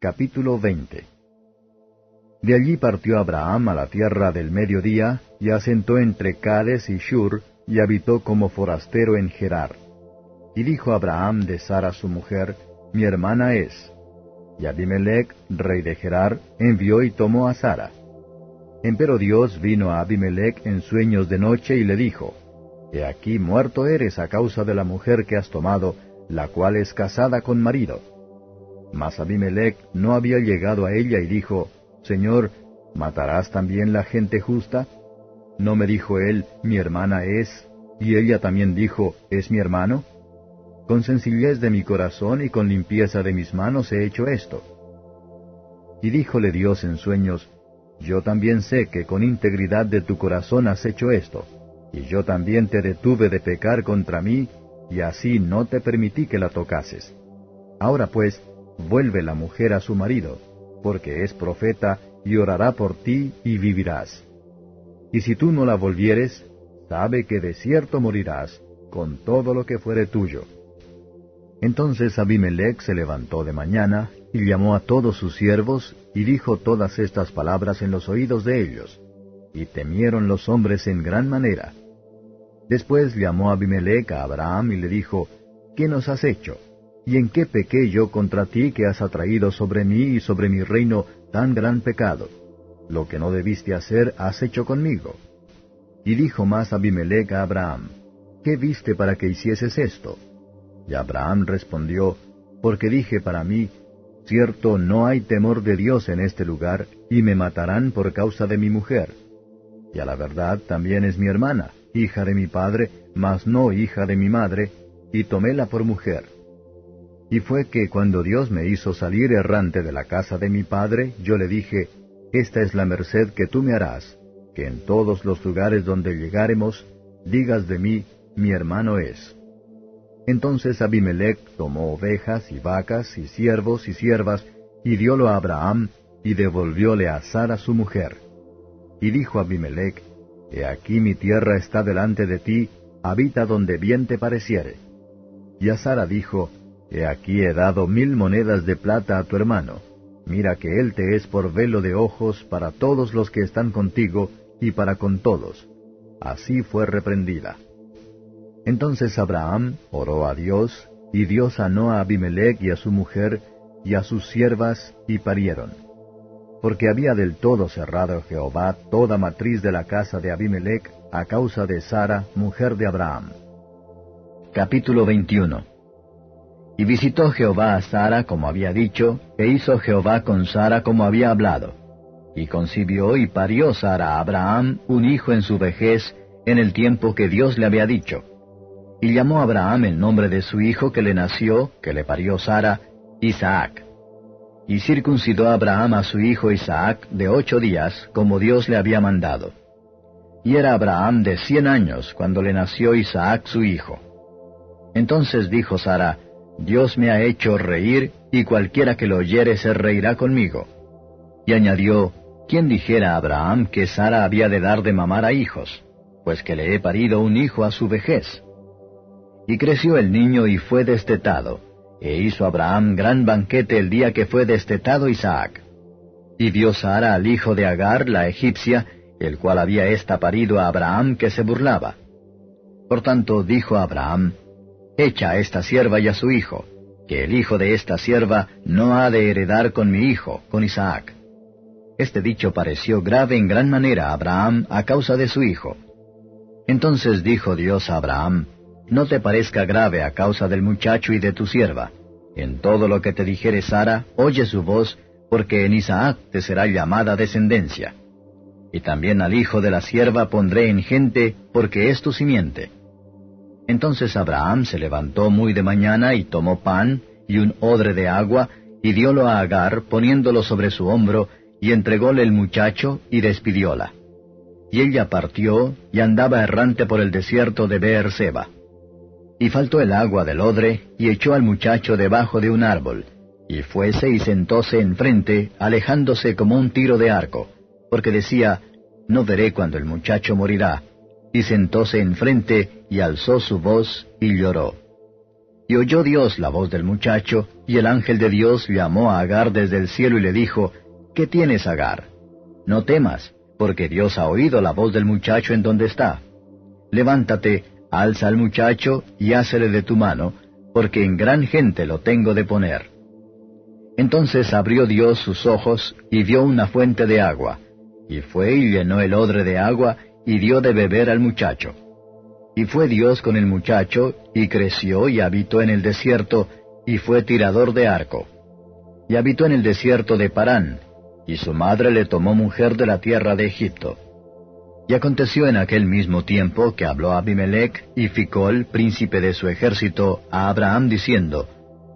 Capítulo 20 De allí partió Abraham a la tierra del mediodía, y asentó entre Cades y Shur, y habitó como forastero en Gerar. Y dijo Abraham de Sara su mujer, Mi hermana es. Y Abimelech, rey de Gerar, envió y tomó a Sara. Empero Dios vino a Abimelech en sueños de noche y le dijo, He aquí muerto eres a causa de la mujer que has tomado, la cual es casada con marido. Mas Abimelech no había llegado a ella y dijo, Señor, ¿matarás también la gente justa? ¿No me dijo él, mi hermana es, y ella también dijo, ¿es mi hermano? Con sencillez de mi corazón y con limpieza de mis manos he hecho esto. Y díjole Dios en sueños, Yo también sé que con integridad de tu corazón has hecho esto, y yo también te detuve de pecar contra mí, y así no te permití que la tocases. Ahora pues, vuelve la mujer a su marido, porque es profeta, y orará por ti, y vivirás. Y si tú no la volvieres, sabe que de cierto morirás, con todo lo que fuere tuyo. Entonces Abimelech se levantó de mañana, y llamó a todos sus siervos, y dijo todas estas palabras en los oídos de ellos. Y temieron los hombres en gran manera. Después llamó Abimelech a Abraham y le dijo, ¿Qué nos has hecho? ¿Y en qué pequé yo contra ti que has atraído sobre mí y sobre mi reino tan gran pecado? Lo que no debiste hacer has hecho conmigo. Y dijo más Abimelech a Abraham, ¿qué viste para que hicieses esto? Y Abraham respondió, porque dije para mí, cierto no hay temor de Dios en este lugar, y me matarán por causa de mi mujer. Y a la verdad también es mi hermana, hija de mi padre, mas no hija de mi madre, y toméla por mujer. Y fue que cuando Dios me hizo salir errante de la casa de mi padre, yo le dije, Esta es la merced que tú me harás, que en todos los lugares donde llegáremos, digas de mí, mi hermano es. Entonces Abimelech tomó ovejas y vacas y siervos y siervas, y diólo a Abraham, y devolvióle a Sara su mujer. Y dijo Abimelech, He aquí mi tierra está delante de ti, habita donde bien te pareciere. Y a Sara dijo, He aquí he dado mil monedas de plata a tu hermano. Mira que él te es por velo de ojos para todos los que están contigo y para con todos. Así fue reprendida. Entonces Abraham oró a Dios, y Dios sanó a Abimelech y a su mujer, y a sus siervas, y parieron. Porque había del todo cerrado Jehová toda matriz de la casa de Abimelech a causa de Sara, mujer de Abraham. Capítulo 21 y visitó Jehová a Sara como había dicho, e hizo Jehová con Sara como había hablado. Y concibió y parió Sara a Abraham un hijo en su vejez, en el tiempo que Dios le había dicho. Y llamó Abraham el nombre de su hijo que le nació, que le parió Sara, Isaac. Y circuncidó a Abraham a su hijo Isaac de ocho días, como Dios le había mandado. Y era Abraham de cien años cuando le nació Isaac su hijo. Entonces dijo Sara, Dios me ha hecho reír, y cualquiera que lo oyere se reirá conmigo. Y añadió, ¿quién dijera a Abraham que Sara había de dar de mamar a hijos? Pues que le he parido un hijo a su vejez. Y creció el niño y fue destetado, e hizo Abraham gran banquete el día que fue destetado Isaac. Y vio Sara al hijo de Agar, la egipcia, el cual había ésta parido a Abraham que se burlaba. Por tanto dijo Abraham, Echa a esta sierva y a su hijo, que el hijo de esta sierva no ha de heredar con mi hijo, con Isaac. Este dicho pareció grave en gran manera a Abraham a causa de su hijo. Entonces dijo Dios a Abraham, No te parezca grave a causa del muchacho y de tu sierva. En todo lo que te dijere Sara, oye su voz, porque en Isaac te será llamada descendencia. Y también al hijo de la sierva pondré en gente, porque es tu simiente. Entonces Abraham se levantó muy de mañana y tomó pan y un odre de agua, y diólo a Agar, poniéndolo sobre su hombro, y entrególe el muchacho, y despidióla. Y ella partió, y andaba errante por el desierto de Beerseba. Y faltó el agua del odre, y echó al muchacho debajo de un árbol, y fuese y sentóse enfrente, alejándose como un tiro de arco, porque decía, No veré cuando el muchacho morirá. Y sentóse enfrente, y alzó su voz, y lloró. Y oyó Dios la voz del muchacho, y el ángel de Dios llamó a Agar desde el cielo y le dijo, ¿Qué tienes, Agar? No temas, porque Dios ha oído la voz del muchacho en donde está. Levántate, alza al muchacho y hácele de tu mano, porque en gran gente lo tengo de poner. Entonces abrió Dios sus ojos y vio una fuente de agua, y fue y llenó el odre de agua y dio de beber al muchacho. Y fue Dios con el muchacho, y creció y habitó en el desierto, y fue tirador de arco. Y habitó en el desierto de Parán, y su madre le tomó mujer de la tierra de Egipto. Y aconteció en aquel mismo tiempo que habló Abimelech y Ficol, príncipe de su ejército, a Abraham diciendo,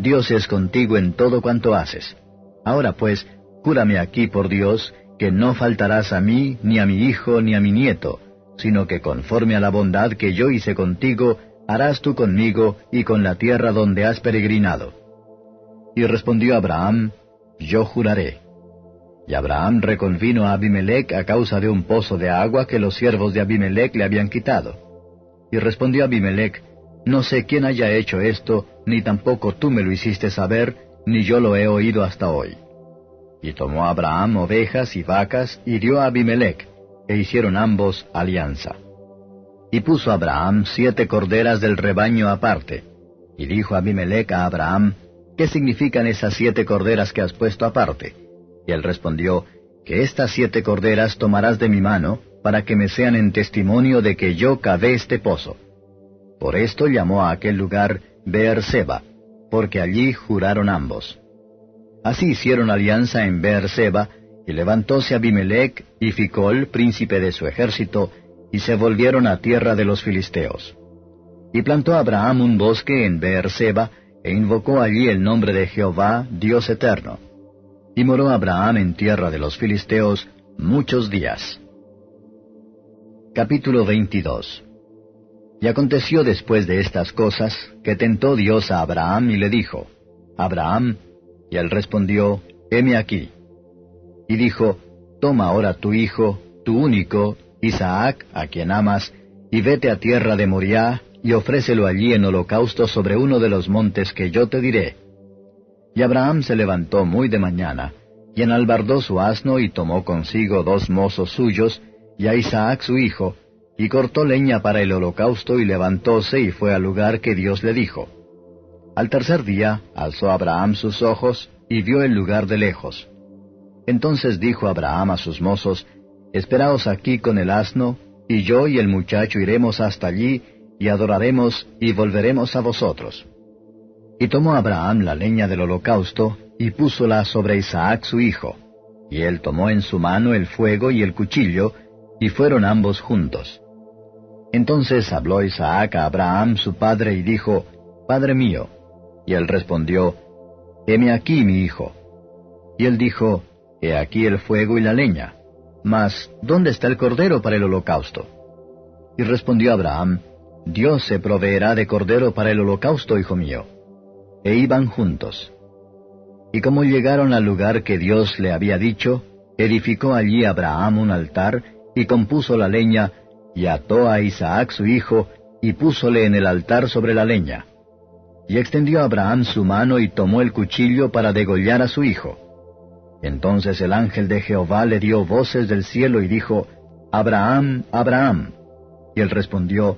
Dios es contigo en todo cuanto haces. Ahora pues, cúrame aquí por Dios, que no faltarás a mí, ni a mi hijo, ni a mi nieto, sino que conforme a la bondad que yo hice contigo, harás tú conmigo y con la tierra donde has peregrinado. Y respondió Abraham, Yo juraré. Y Abraham reconvino a Abimelech a causa de un pozo de agua que los siervos de Abimelech le habían quitado. Y respondió Abimelech, no sé quién haya hecho esto, ni tampoco tú me lo hiciste saber, ni yo lo he oído hasta hoy. Y tomó Abraham ovejas y vacas y dio a Abimelech, e hicieron ambos alianza. Y puso Abraham siete corderas del rebaño aparte. Y dijo Abimelech a Abraham, ¿qué significan esas siete corderas que has puesto aparte? Y él respondió, que estas siete corderas tomarás de mi mano, para que me sean en testimonio de que yo cavé este pozo. Por esto llamó a aquel lugar Beerseba, porque allí juraron ambos. Así hicieron alianza en Beerseba, y levantóse Abimelech y Ficol, príncipe de su ejército, y se volvieron a tierra de los filisteos. Y plantó Abraham un bosque en Beerseba, e invocó allí el nombre de Jehová, Dios eterno. Y moró Abraham en tierra de los filisteos muchos días. Capítulo 22 y aconteció después de estas cosas, que tentó Dios a Abraham y le dijo, Abraham, y él respondió, heme aquí. Y dijo, Toma ahora tu hijo, tu único, Isaac, a quien amas, y vete a tierra de Moriah, y ofrécelo allí en holocausto sobre uno de los montes que yo te diré. Y Abraham se levantó muy de mañana, y enalbardó su asno y tomó consigo dos mozos suyos, y a Isaac su hijo, y cortó leña para el holocausto y levantóse y fue al lugar que Dios le dijo. Al tercer día alzó Abraham sus ojos y vio el lugar de lejos. Entonces dijo Abraham a sus mozos, Esperaos aquí con el asno, y yo y el muchacho iremos hasta allí, y adoraremos, y volveremos a vosotros. Y tomó Abraham la leña del holocausto, y púsola sobre Isaac su hijo. Y él tomó en su mano el fuego y el cuchillo, y fueron ambos juntos. Entonces habló Isaac a Abraham su padre y dijo, Padre mío. Y él respondió, Heme aquí, mi hijo. Y él dijo, He aquí el fuego y la leña. Mas, ¿dónde está el cordero para el holocausto? Y respondió Abraham, Dios se proveerá de cordero para el holocausto, hijo mío. E iban juntos. Y como llegaron al lugar que Dios le había dicho, edificó allí Abraham un altar, y compuso la leña, y ató a Isaac su hijo, y púsole en el altar sobre la leña. Y extendió Abraham su mano y tomó el cuchillo para degollar a su hijo. Entonces el ángel de Jehová le dio voces del cielo y dijo, Abraham, Abraham. Y él respondió,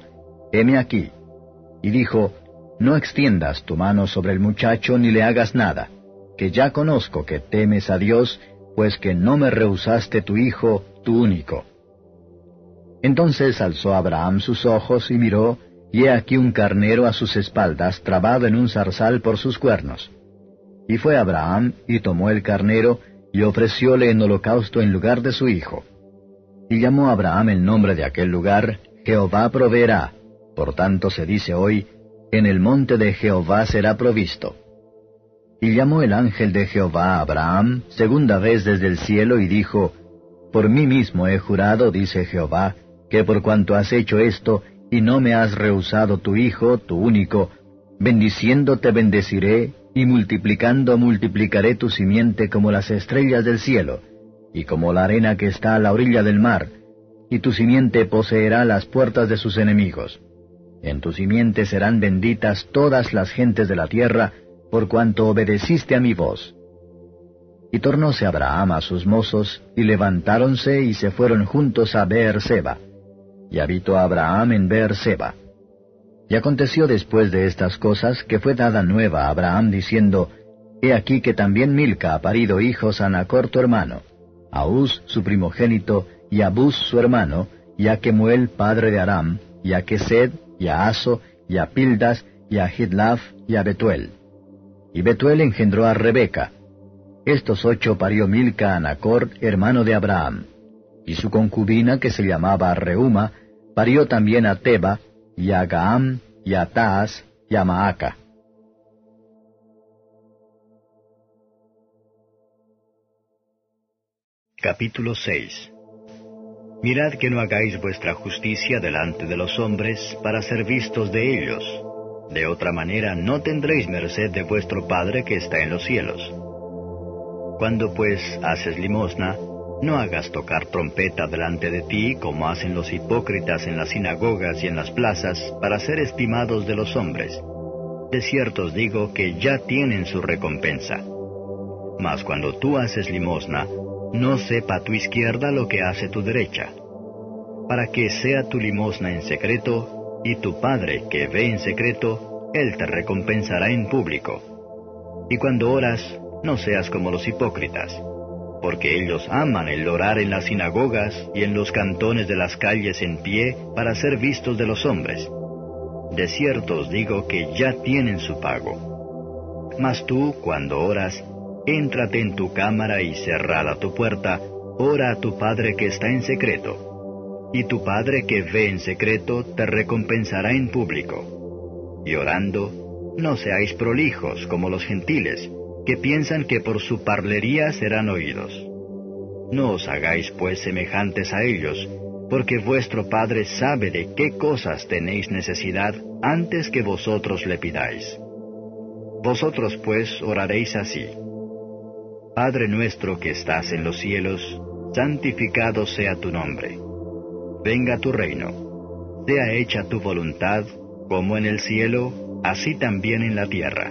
Heme aquí. Y dijo, No extiendas tu mano sobre el muchacho ni le hagas nada, que ya conozco que temes a Dios, pues que no me rehusaste tu hijo, tu único. Entonces alzó Abraham sus ojos y miró, y he aquí un carnero a sus espaldas, trabado en un zarzal por sus cuernos. Y fue Abraham, y tomó el carnero, y ofrecióle en holocausto en lugar de su hijo. Y llamó Abraham el nombre de aquel lugar, Jehová proveerá, Por tanto se dice hoy, en el monte de Jehová será provisto. Y llamó el ángel de Jehová a Abraham segunda vez desde el cielo y dijo, Por mí mismo he jurado, dice Jehová, que por cuanto has hecho esto, y no me has rehusado tu hijo, tu único, bendiciendo te bendeciré, y multiplicando multiplicaré tu simiente como las estrellas del cielo, y como la arena que está a la orilla del mar, y tu simiente poseerá las puertas de sus enemigos. En tu simiente serán benditas todas las gentes de la tierra, por cuanto obedeciste a mi voz. Y tornóse Abraham a sus mozos, y levantáronse y se fueron juntos a Beer-seba. Y habitó Abraham en Beer-seba. Y aconteció después de estas cosas que fue dada nueva a Abraham diciendo, He aquí que también Milca ha parido hijos a Nacor tu hermano, a Uz su primogénito, y a Bus su hermano, y a Kemuel padre de Aram, y a Kesed, y a Aso, y a Pildas, y a Hidlaf, y a Betuel. Y Betuel engendró a Rebeca. Estos ocho parió Milca a Nacor, hermano de Abraham. Y su concubina, que se llamaba Reuma, parió también a Teba, y a Gaam, y a Taas, y a Maaca. Capítulo 6 Mirad que no hagáis vuestra justicia delante de los hombres para ser vistos de ellos. De otra manera no tendréis merced de vuestro Padre que está en los cielos. Cuando pues haces limosna, no hagas tocar trompeta delante de ti como hacen los hipócritas en las sinagogas y en las plazas para ser estimados de los hombres. De cierto os digo que ya tienen su recompensa. Mas cuando tú haces limosna, no sepa tu izquierda lo que hace tu derecha, para que sea tu limosna en secreto, y tu Padre que ve en secreto, Él te recompensará en público. Y cuando oras, no seas como los hipócritas, porque ellos aman el orar en las sinagogas y en los cantones de las calles en pie para ser vistos de los hombres. De cierto os digo que ya tienen su pago. Mas tú, cuando oras, Éntrate en tu cámara y cerrada tu puerta, ora a tu Padre que está en secreto. Y tu Padre que ve en secreto te recompensará en público. Y orando, no seáis prolijos como los gentiles, que piensan que por su parlería serán oídos. No os hagáis pues semejantes a ellos, porque vuestro Padre sabe de qué cosas tenéis necesidad antes que vosotros le pidáis. Vosotros pues oraréis así. Padre nuestro que estás en los cielos, santificado sea tu nombre. Venga tu reino. Sea hecha tu voluntad, como en el cielo, así también en la tierra.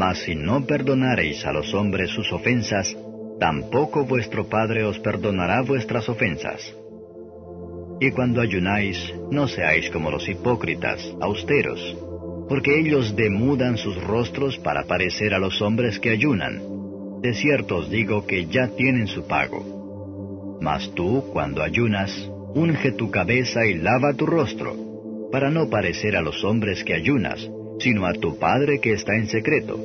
Mas si no perdonareis a los hombres sus ofensas, tampoco vuestro Padre os perdonará vuestras ofensas. Y cuando ayunáis, no seáis como los hipócritas, austeros, porque ellos demudan sus rostros para parecer a los hombres que ayunan de cierto os digo que ya tienen su pago. Mas tú, cuando ayunas, unge tu cabeza y lava tu rostro, para no parecer a los hombres que ayunas, sino a tu Padre que está en secreto.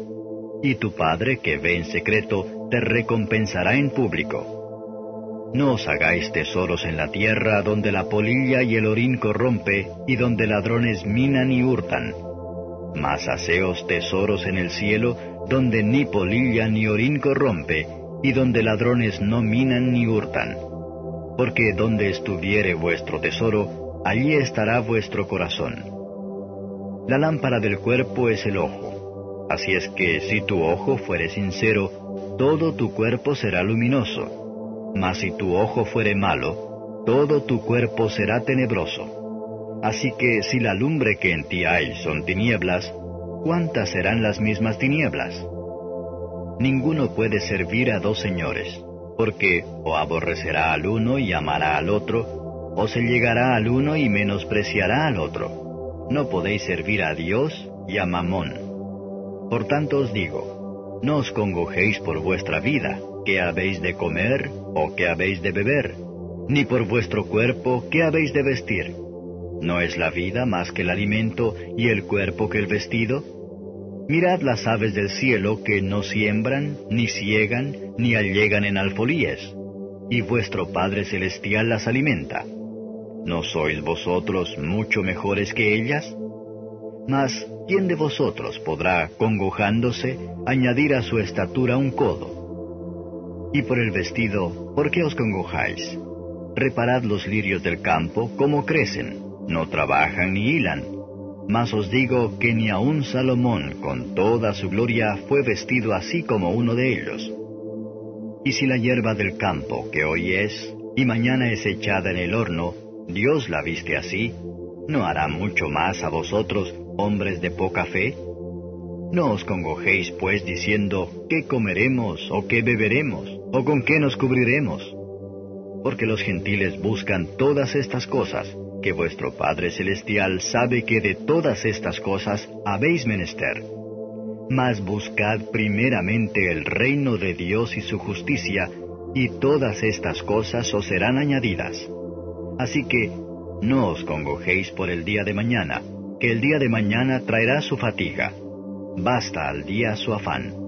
Y tu Padre que ve en secreto te recompensará en público. No os hagáis tesoros en la tierra donde la polilla y el orín corrompe y donde ladrones minan y hurtan. Mas haceos tesoros en el cielo donde ni polilla ni orín corrompe, y donde ladrones no minan ni hurtan. Porque donde estuviere vuestro tesoro, allí estará vuestro corazón. La lámpara del cuerpo es el ojo. Así es que si tu ojo fuere sincero, todo tu cuerpo será luminoso. Mas si tu ojo fuere malo, todo tu cuerpo será tenebroso. Así que si la lumbre que en ti hay son tinieblas, ¿cuántas serán las mismas tinieblas? Ninguno puede servir a dos señores, porque o aborrecerá al uno y amará al otro, o se llegará al uno y menospreciará al otro. No podéis servir a Dios y a Mamón. Por tanto os digo, no os congojéis por vuestra vida, qué habéis de comer o qué habéis de beber, ni por vuestro cuerpo, qué habéis de vestir. ¿No es la vida más que el alimento y el cuerpo que el vestido? Mirad las aves del cielo que no siembran, ni ciegan, ni allegan en alfolíes, y vuestro Padre Celestial las alimenta. ¿No sois vosotros mucho mejores que ellas? Mas, ¿quién de vosotros podrá, congojándose, añadir a su estatura un codo? Y por el vestido, ¿por qué os congojáis? Reparad los lirios del campo, cómo crecen, no trabajan ni hilan. Mas os digo que ni aun Salomón con toda su gloria fue vestido así como uno de ellos. Y si la hierba del campo, que hoy es, y mañana es echada en el horno, Dios la viste así, ¿no hará mucho más a vosotros, hombres de poca fe? No os congojéis, pues, diciendo, ¿qué comeremos o qué beberemos o con qué nos cubriremos? Porque los gentiles buscan todas estas cosas, que vuestro Padre Celestial sabe que de todas estas cosas habéis menester. Mas buscad primeramente el reino de Dios y su justicia, y todas estas cosas os serán añadidas. Así que no os congojéis por el día de mañana, que el día de mañana traerá su fatiga. Basta al día su afán.